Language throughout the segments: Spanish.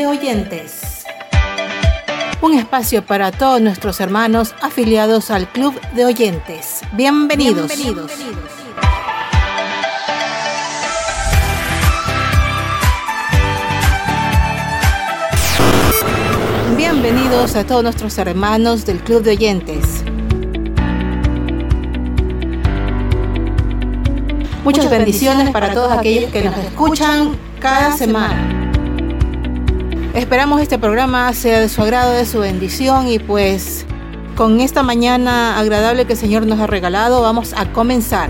de Oyentes. Un espacio para todos nuestros hermanos afiliados al Club de Oyentes. Bienvenidos. Bienvenidos. Bienvenidos a todos nuestros hermanos del Club de Oyentes. Muchas bendiciones para todos aquellos que nos escuchan cada semana. Esperamos este programa sea de su agrado, de su bendición y pues con esta mañana agradable que el Señor nos ha regalado vamos a comenzar.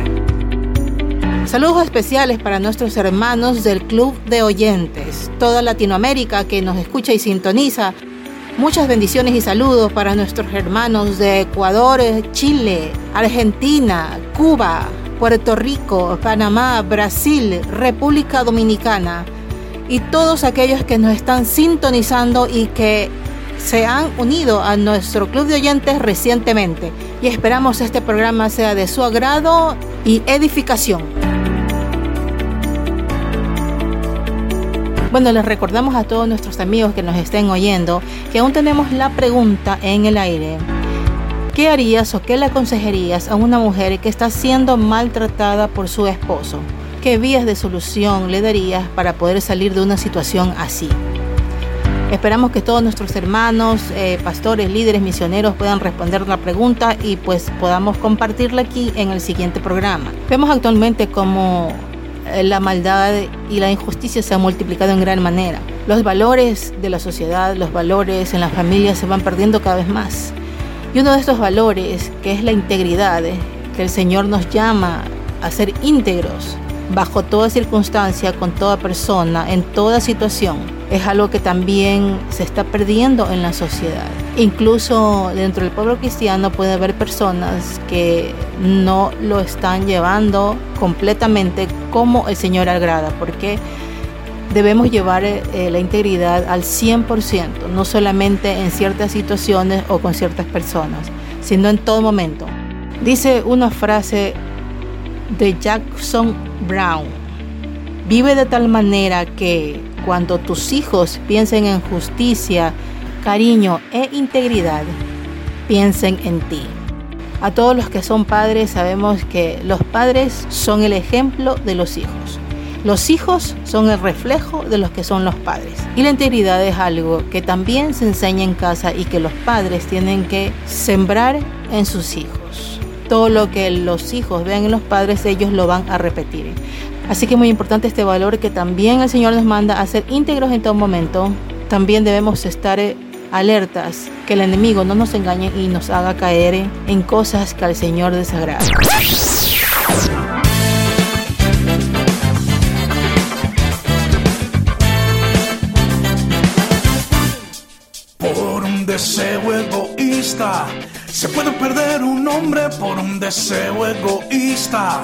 Saludos especiales para nuestros hermanos del Club de Oyentes, toda Latinoamérica que nos escucha y sintoniza. Muchas bendiciones y saludos para nuestros hermanos de Ecuador, Chile, Argentina, Cuba, Puerto Rico, Panamá, Brasil, República Dominicana y todos aquellos que nos están sintonizando y que se han unido a nuestro club de oyentes recientemente. Y esperamos este programa sea de su agrado y edificación. Bueno, les recordamos a todos nuestros amigos que nos estén oyendo que aún tenemos la pregunta en el aire. ¿Qué harías o qué le aconsejarías a una mujer que está siendo maltratada por su esposo? ¿Qué vías de solución le darías para poder salir de una situación así? Esperamos que todos nuestros hermanos, eh, pastores, líderes, misioneros puedan responder la pregunta y pues podamos compartirla aquí en el siguiente programa. Vemos actualmente cómo eh, la maldad y la injusticia se han multiplicado en gran manera. Los valores de la sociedad, los valores en la familia se van perdiendo cada vez más. Y uno de estos valores, que es la integridad, que el Señor nos llama a ser íntegros bajo toda circunstancia, con toda persona, en toda situación, es algo que también se está perdiendo en la sociedad. Incluso dentro del pueblo cristiano puede haber personas que no lo están llevando completamente como el Señor agrada, porque debemos llevar eh, la integridad al 100%, no solamente en ciertas situaciones o con ciertas personas, sino en todo momento. Dice una frase de Jackson Brown, vive de tal manera que cuando tus hijos piensen en justicia, cariño e integridad, piensen en ti. A todos los que son padres sabemos que los padres son el ejemplo de los hijos. Los hijos son el reflejo de los que son los padres. Y la integridad es algo que también se enseña en casa y que los padres tienen que sembrar en sus hijos. Todo lo que los hijos vean en los padres, ellos lo van a repetir. Así que es muy importante este valor que también el Señor nos manda a ser íntegros en todo momento. También debemos estar alertas que el enemigo no nos engañe y nos haga caer en cosas que al Señor desagrada. deseo egoísta. Se puede perder un hombre por un deseo egoísta.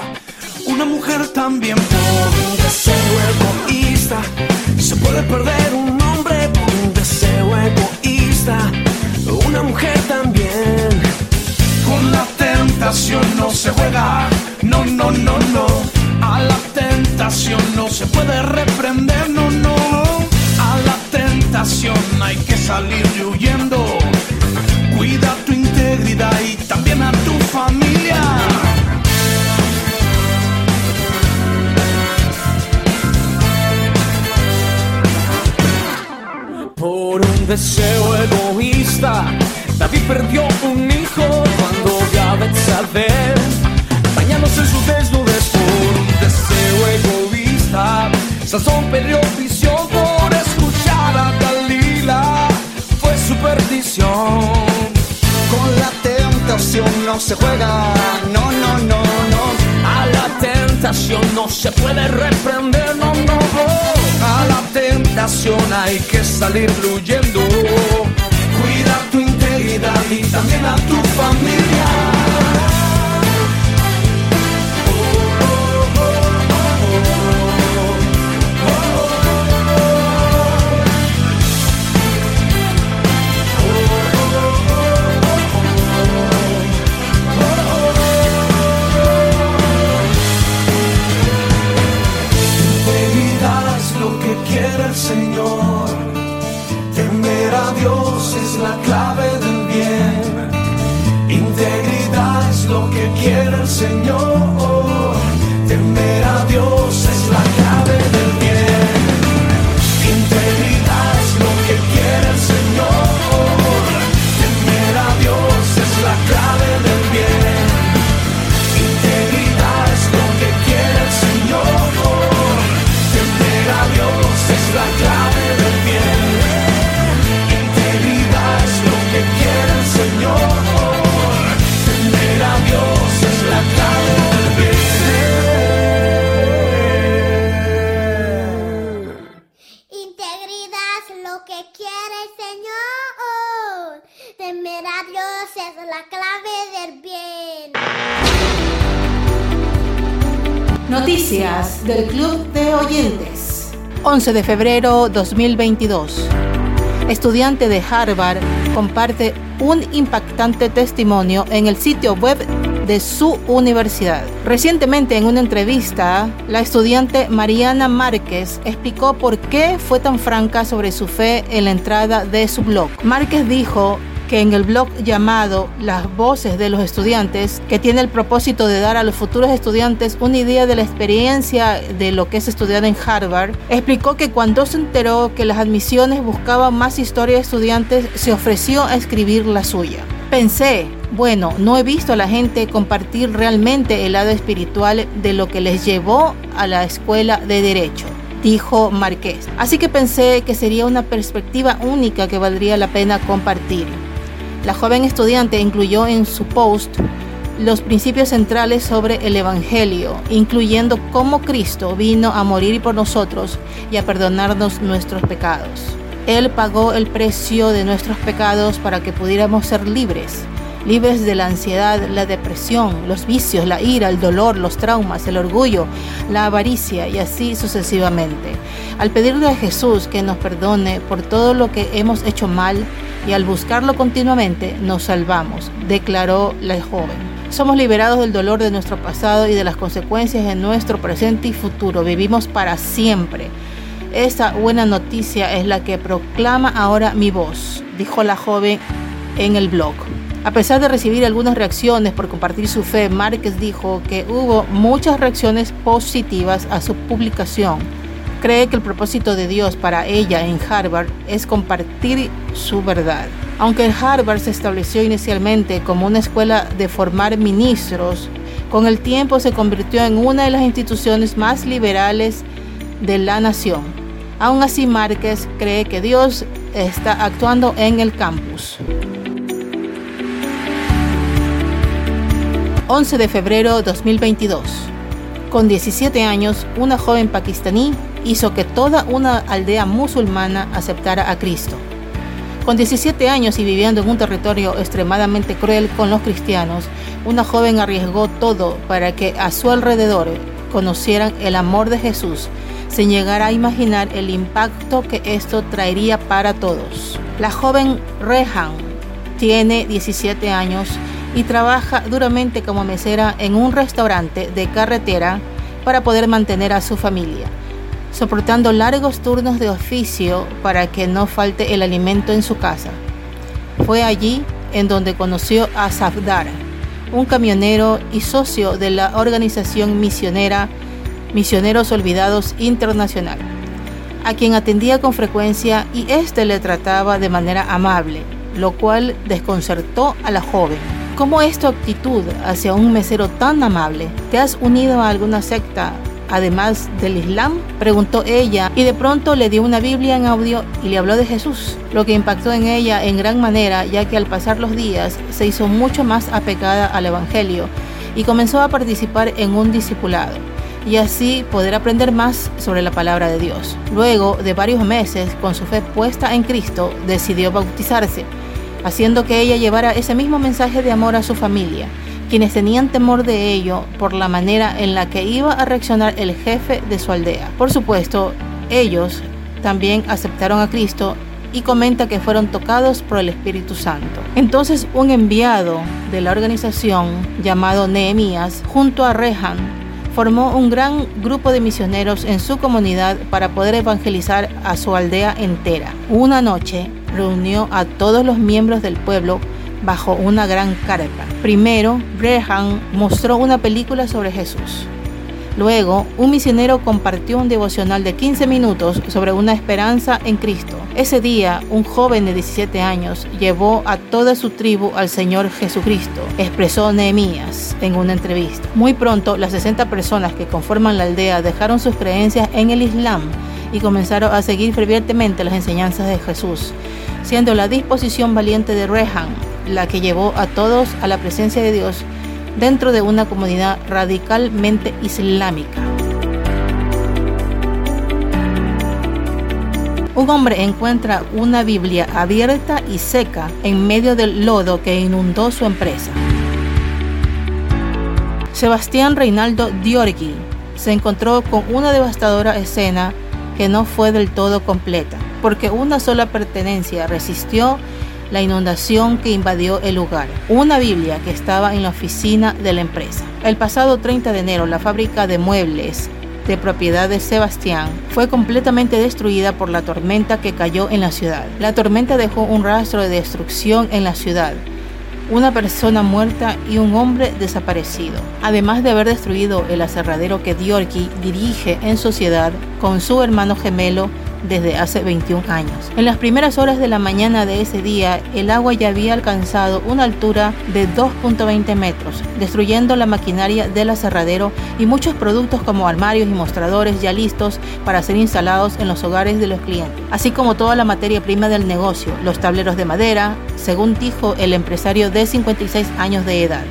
Una mujer también por un deseo egoísta. Se puede perder un hombre por un deseo egoísta. Una mujer también. Con la tentación no se juega. No, no, no, no. A la tentación no se puede reprender. No, no. A la tentación hay que salir huyendo. Cuida tu y también a tu familia. Por un deseo egoísta, David perdió un hijo cuando Betsabé bañándose en su desnudez por un deseo egoísta. Sansón perdió se juega, no, no, no, no. A la tentación no se puede reprender, no, no, no. A la tentación hay que salir fluyendo. Cuida tu integridad y también a tu familia. Club de Oyentes. 11 de febrero 2022. Estudiante de Harvard comparte un impactante testimonio en el sitio web de su universidad. Recientemente en una entrevista, la estudiante Mariana Márquez explicó por qué fue tan franca sobre su fe en la entrada de su blog. Márquez dijo que en el blog llamado Las Voces de los Estudiantes, que tiene el propósito de dar a los futuros estudiantes una idea de la experiencia de lo que es estudiar en Harvard, explicó que cuando se enteró que las admisiones buscaban más historia de estudiantes, se ofreció a escribir la suya. Pensé, bueno, no he visto a la gente compartir realmente el lado espiritual de lo que les llevó a la escuela de derecho dijo Márquez. Así que pensé que sería una perspectiva única que valdría la pena compartir. La joven estudiante incluyó en su post los principios centrales sobre el Evangelio, incluyendo cómo Cristo vino a morir por nosotros y a perdonarnos nuestros pecados. Él pagó el precio de nuestros pecados para que pudiéramos ser libres, libres de la ansiedad, la depresión, los vicios, la ira, el dolor, los traumas, el orgullo, la avaricia y así sucesivamente. Al pedirle a Jesús que nos perdone por todo lo que hemos hecho mal y al buscarlo continuamente nos salvamos, declaró la joven. Somos liberados del dolor de nuestro pasado y de las consecuencias en nuestro presente y futuro. Vivimos para siempre. Esta buena noticia es la que proclama ahora mi voz, dijo la joven en el blog. A pesar de recibir algunas reacciones por compartir su fe, Márquez dijo que hubo muchas reacciones positivas a su publicación. Cree que el propósito de Dios para ella en Harvard es compartir su verdad. Aunque Harvard se estableció inicialmente como una escuela de formar ministros, con el tiempo se convirtió en una de las instituciones más liberales de la nación. Aún así, Márquez cree que Dios está actuando en el campus. 11 de febrero 2022. Con 17 años, una joven pakistaní hizo que toda una aldea musulmana aceptara a Cristo. Con 17 años y viviendo en un territorio extremadamente cruel con los cristianos, una joven arriesgó todo para que a su alrededor conocieran el amor de Jesús, sin llegar a imaginar el impacto que esto traería para todos. La joven Rehan tiene 17 años y trabaja duramente como mesera en un restaurante de carretera para poder mantener a su familia, soportando largos turnos de oficio para que no falte el alimento en su casa. Fue allí en donde conoció a Safdar, un camionero y socio de la organización misionera Misioneros Olvidados Internacional, a quien atendía con frecuencia y éste le trataba de manera amable, lo cual desconcertó a la joven. ¿Cómo es tu actitud hacia un mesero tan amable? ¿Te has unido a alguna secta además del Islam? Preguntó ella y de pronto le dio una Biblia en audio y le habló de Jesús, lo que impactó en ella en gran manera ya que al pasar los días se hizo mucho más apegada al Evangelio y comenzó a participar en un discipulado y así poder aprender más sobre la palabra de Dios. Luego de varios meses, con su fe puesta en Cristo, decidió bautizarse, haciendo que ella llevara ese mismo mensaje de amor a su familia, quienes tenían temor de ello por la manera en la que iba a reaccionar el jefe de su aldea. Por supuesto, ellos también aceptaron a Cristo y comenta que fueron tocados por el Espíritu Santo. Entonces un enviado de la organización llamado Nehemías junto a Rehan formó un gran grupo de misioneros en su comunidad para poder evangelizar a su aldea entera. Una noche, reunió a todos los miembros del pueblo bajo una gran carpa. Primero, Breham mostró una película sobre Jesús. Luego, un misionero compartió un devocional de 15 minutos sobre una esperanza en Cristo. Ese día, un joven de 17 años llevó a toda su tribu al Señor Jesucristo, expresó Nehemías en una entrevista. Muy pronto, las 60 personas que conforman la aldea dejaron sus creencias en el Islam y comenzaron a seguir fervientemente las enseñanzas de Jesús, siendo la disposición valiente de Rehan la que llevó a todos a la presencia de Dios dentro de una comunidad radicalmente islámica. Un hombre encuentra una Biblia abierta y seca en medio del lodo que inundó su empresa. Sebastián Reinaldo Diorgui se encontró con una devastadora escena que no fue del todo completa, porque una sola pertenencia resistió la inundación que invadió el lugar, una Biblia que estaba en la oficina de la empresa. El pasado 30 de enero, la fábrica de muebles de propiedad de Sebastián fue completamente destruida por la tormenta que cayó en la ciudad. La tormenta dejó un rastro de destrucción en la ciudad, una persona muerta y un hombre desaparecido, además de haber destruido el aserradero que Diorki dirige en sociedad con su hermano gemelo desde hace 21 años. En las primeras horas de la mañana de ese día, el agua ya había alcanzado una altura de 2.20 metros, destruyendo la maquinaria del aserradero y muchos productos como armarios y mostradores ya listos para ser instalados en los hogares de los clientes, así como toda la materia prima del negocio, los tableros de madera, según dijo el empresario de 56 años de edad.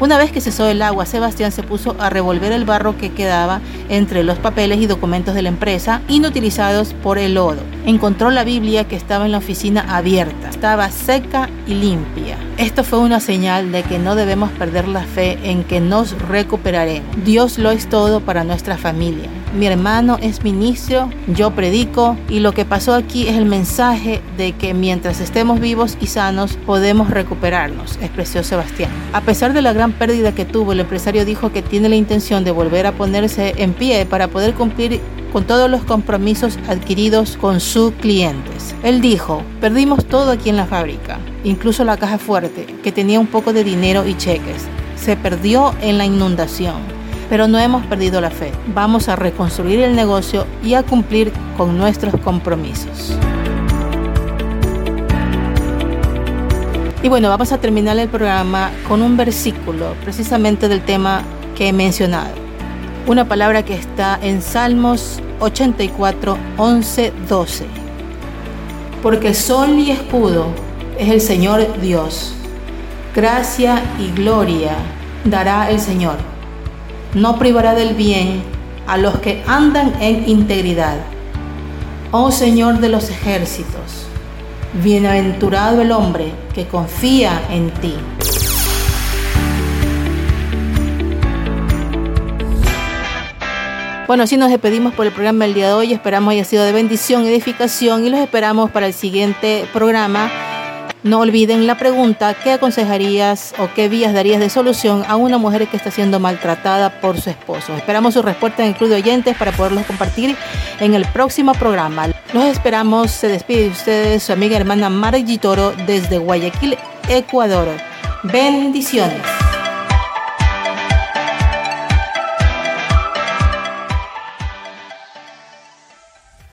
Una vez que cesó el agua, Sebastián se puso a revolver el barro que quedaba entre los papeles y documentos de la empresa, inutilizados por el lodo. Encontró la Biblia que estaba en la oficina abierta, estaba seca y limpia. Esto fue una señal de que no debemos perder la fe en que nos recuperaremos. Dios lo es todo para nuestra familia. Mi hermano es ministro, yo predico y lo que pasó aquí es el mensaje de que mientras estemos vivos y sanos podemos recuperarnos, expresó Sebastián. A pesar de la gran pérdida que tuvo, el empresario dijo que tiene la intención de volver a ponerse en pie para poder cumplir con todos los compromisos adquiridos con sus clientes. Él dijo, perdimos todo aquí en la fábrica, incluso la caja fuerte, que tenía un poco de dinero y cheques. Se perdió en la inundación pero no hemos perdido la fe. Vamos a reconstruir el negocio y a cumplir con nuestros compromisos. Y bueno, vamos a terminar el programa con un versículo precisamente del tema que he mencionado. Una palabra que está en Salmos 84, 11, 12. Porque sol y escudo es el Señor Dios. Gracia y gloria dará el Señor no privará del bien a los que andan en integridad. Oh Señor de los ejércitos, bienaventurado el hombre que confía en ti. Bueno, así nos despedimos por el programa del día de hoy. Esperamos haya sido de bendición edificación y los esperamos para el siguiente programa no olviden la pregunta, ¿qué aconsejarías o qué vías darías de solución a una mujer que está siendo maltratada por su esposo? Esperamos su respuesta en el Club de Oyentes para poderlos compartir en el próximo programa. Los esperamos, se despide de ustedes su amiga hermana Mara Toro desde Guayaquil, Ecuador. Bendiciones.